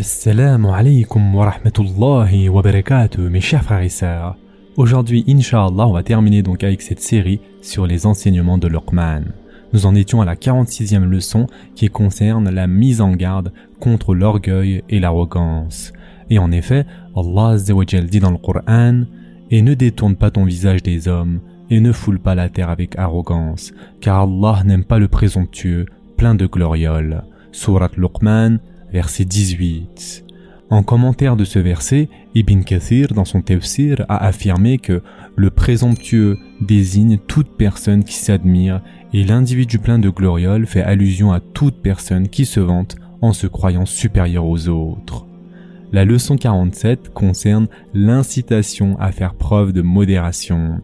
Assalamu alaikum wa rahmatullahi wa barakatuh, mes chers frères et sœurs. Aujourd'hui, Inch'Allah, on va terminer donc avec cette série sur les enseignements de Luqman. Nous en étions à la 46e leçon qui concerne la mise en garde contre l'orgueil et l'arrogance. Et en effet, Allah dit dans le Coran Et ne détourne pas ton visage des hommes et ne foule pas la terre avec arrogance, car Allah n'aime pas le présomptueux, plein de glorioles. Surat Luqman, verset 18. En commentaire de ce verset, Ibn Kathir, dans son tafsir, a affirmé que le présomptueux désigne toute personne qui s'admire et l'individu plein de glorioles fait allusion à toute personne qui se vante en se croyant supérieur aux autres. La leçon 47 concerne l'incitation à faire preuve de modération.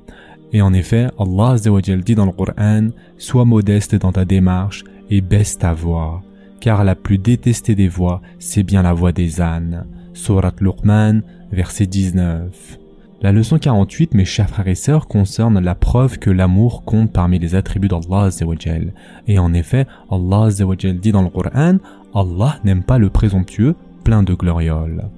Et en effet, Allah dit dans le Coran, sois modeste dans ta démarche et baisse ta voix car la plus détestée des voix, c'est bien la voix des ânes. Surat Luqman, verset 19. La leçon 48, mes chers frères et sœurs, concerne la preuve que l'amour compte parmi les attributs d'Allah Et en effet, Allah dit dans le Coran, Allah n'aime pas le présomptueux, plein de glorioles.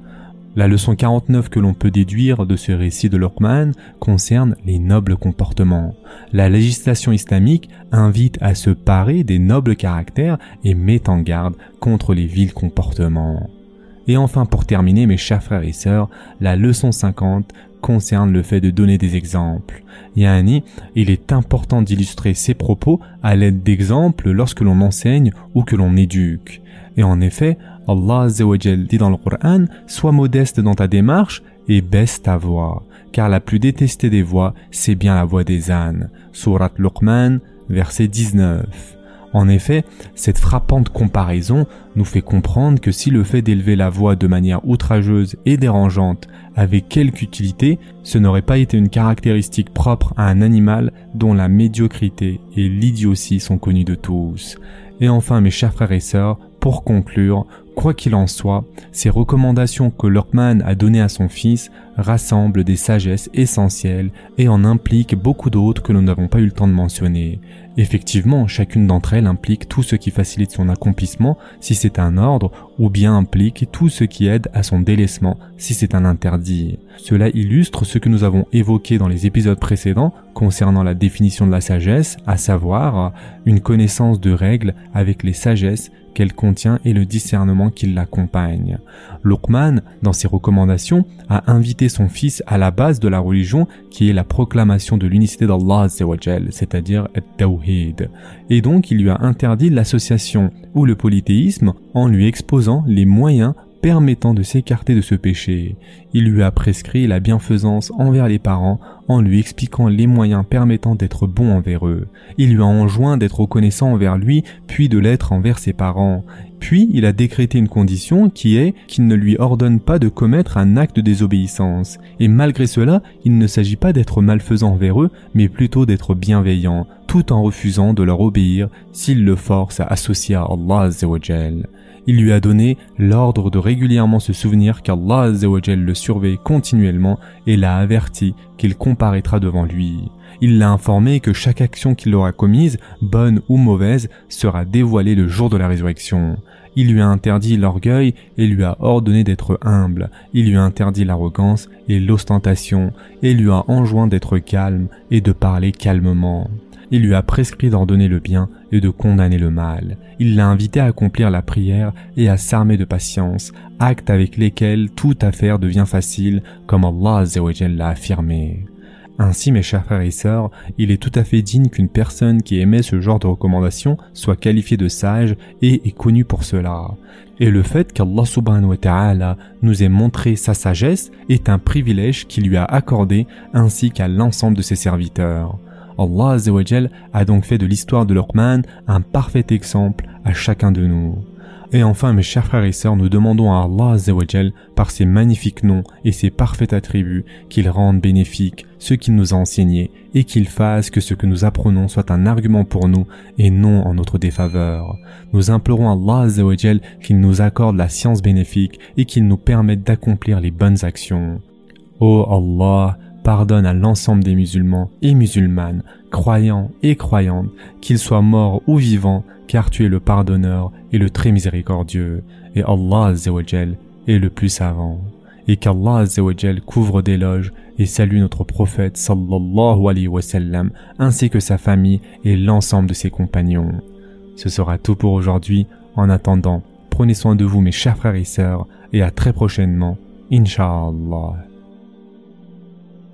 La leçon 49 que l'on peut déduire de ce récit de Luqman concerne les nobles comportements. La législation islamique invite à se parer des nobles caractères et met en garde contre les vils comportements. Et enfin, pour terminer, mes chers frères et sœurs, la leçon 50 concerne le fait de donner des exemples. Yani, il est important d'illustrer ses propos à l'aide d'exemples lorsque l'on enseigne ou que l'on éduque. Et en effet, Allah dit dans le Coran, sois modeste dans ta démarche et baisse ta voix, car la plus détestée des voix, c'est bien la voix des ânes. Surat Luqman, verset 19. En effet, cette frappante comparaison nous fait comprendre que si le fait d'élever la voix de manière outrageuse et dérangeante avait quelque utilité, ce n'aurait pas été une caractéristique propre à un animal dont la médiocrité et l'idiotie sont connues de tous. Et enfin, mes chers frères et sœurs, pour conclure, Quoi qu'il en soit, ces recommandations que Luqman a données à son fils rassemblent des sagesses essentielles et en impliquent beaucoup d'autres que nous n'avons pas eu le temps de mentionner. Effectivement, chacune d'entre elles implique tout ce qui facilite son accomplissement si c'est un ordre, ou bien implique tout ce qui aide à son délaissement si c'est un interdit. Cela illustre ce que nous avons évoqué dans les épisodes précédents concernant la définition de la sagesse, à savoir une connaissance de règles avec les sagesses qu'elle contient et le discernement qui l'accompagne. Luqman, dans ses recommandations, a invité son fils à la base de la religion qui est la proclamation de l'unicité d'Allah c'est-à-dire Tawhid. Et donc il lui a interdit l'association ou le polythéisme en lui exposant les moyens permettant de s'écarter de ce péché. Il lui a prescrit la bienfaisance envers les parents en lui expliquant les moyens permettant d'être bon envers eux. Il lui a enjoint d'être reconnaissant envers lui, puis de l'être envers ses parents. Puis il a décrété une condition qui est qu'il ne lui ordonne pas de commettre un acte de désobéissance. Et malgré cela, il ne s'agit pas d'être malfaisant envers eux, mais plutôt d'être bienveillant, tout en refusant de leur obéir s'ils le forcent à associer à Allah il lui a donné l'ordre de régulièrement se souvenir qu'Allah le surveille continuellement et l'a averti qu'il comparaîtra devant lui. Il l'a informé que chaque action qu'il aura commise, bonne ou mauvaise, sera dévoilée le jour de la résurrection. Il lui a interdit l'orgueil et lui a ordonné d'être humble. Il lui a interdit l'arrogance et l'ostentation et lui a enjoint d'être calme et de parler calmement. Il lui a prescrit d'ordonner le bien et de condamner le mal. Il l'a invité à accomplir la prière et à s'armer de patience, actes avec lesquels toute affaire devient facile, comme Allah l'a affirmé. Ainsi, mes chers frères et sœurs, il est tout à fait digne qu'une personne qui émet ce genre de recommandations soit qualifiée de sage et est connue pour cela. Et le fait qu'Allah subhanahu wa ta'ala nous ait montré sa sagesse est un privilège qu'il lui a accordé ainsi qu'à l'ensemble de ses serviteurs. Allah a donc fait de l'histoire de Luqman un parfait exemple à chacun de nous. Et enfin, mes chers frères et sœurs, nous demandons à Allah par ses magnifiques noms et ses parfaits attributs, qu'il rende bénéfique ce qu'il nous a enseigné et qu'il fasse que ce que nous apprenons soit un argument pour nous et non en notre défaveur. Nous implorons Allah qu'il nous accorde la science bénéfique et qu'il nous permette d'accomplir les bonnes actions. oh Allah, pardonne à l'ensemble des musulmans et musulmanes, croyants et croyantes, qu'ils soient morts ou vivants, car tu es le pardonneur et le très miséricordieux. Et Allah est le plus savant. Et qu'Allah couvre d'éloges et salue notre prophète sallallahu alayhi wa sallam, ainsi que sa famille et l'ensemble de ses compagnons. Ce sera tout pour aujourd'hui. En attendant, prenez soin de vous mes chers frères et sœurs et à très prochainement, Inch'Allah.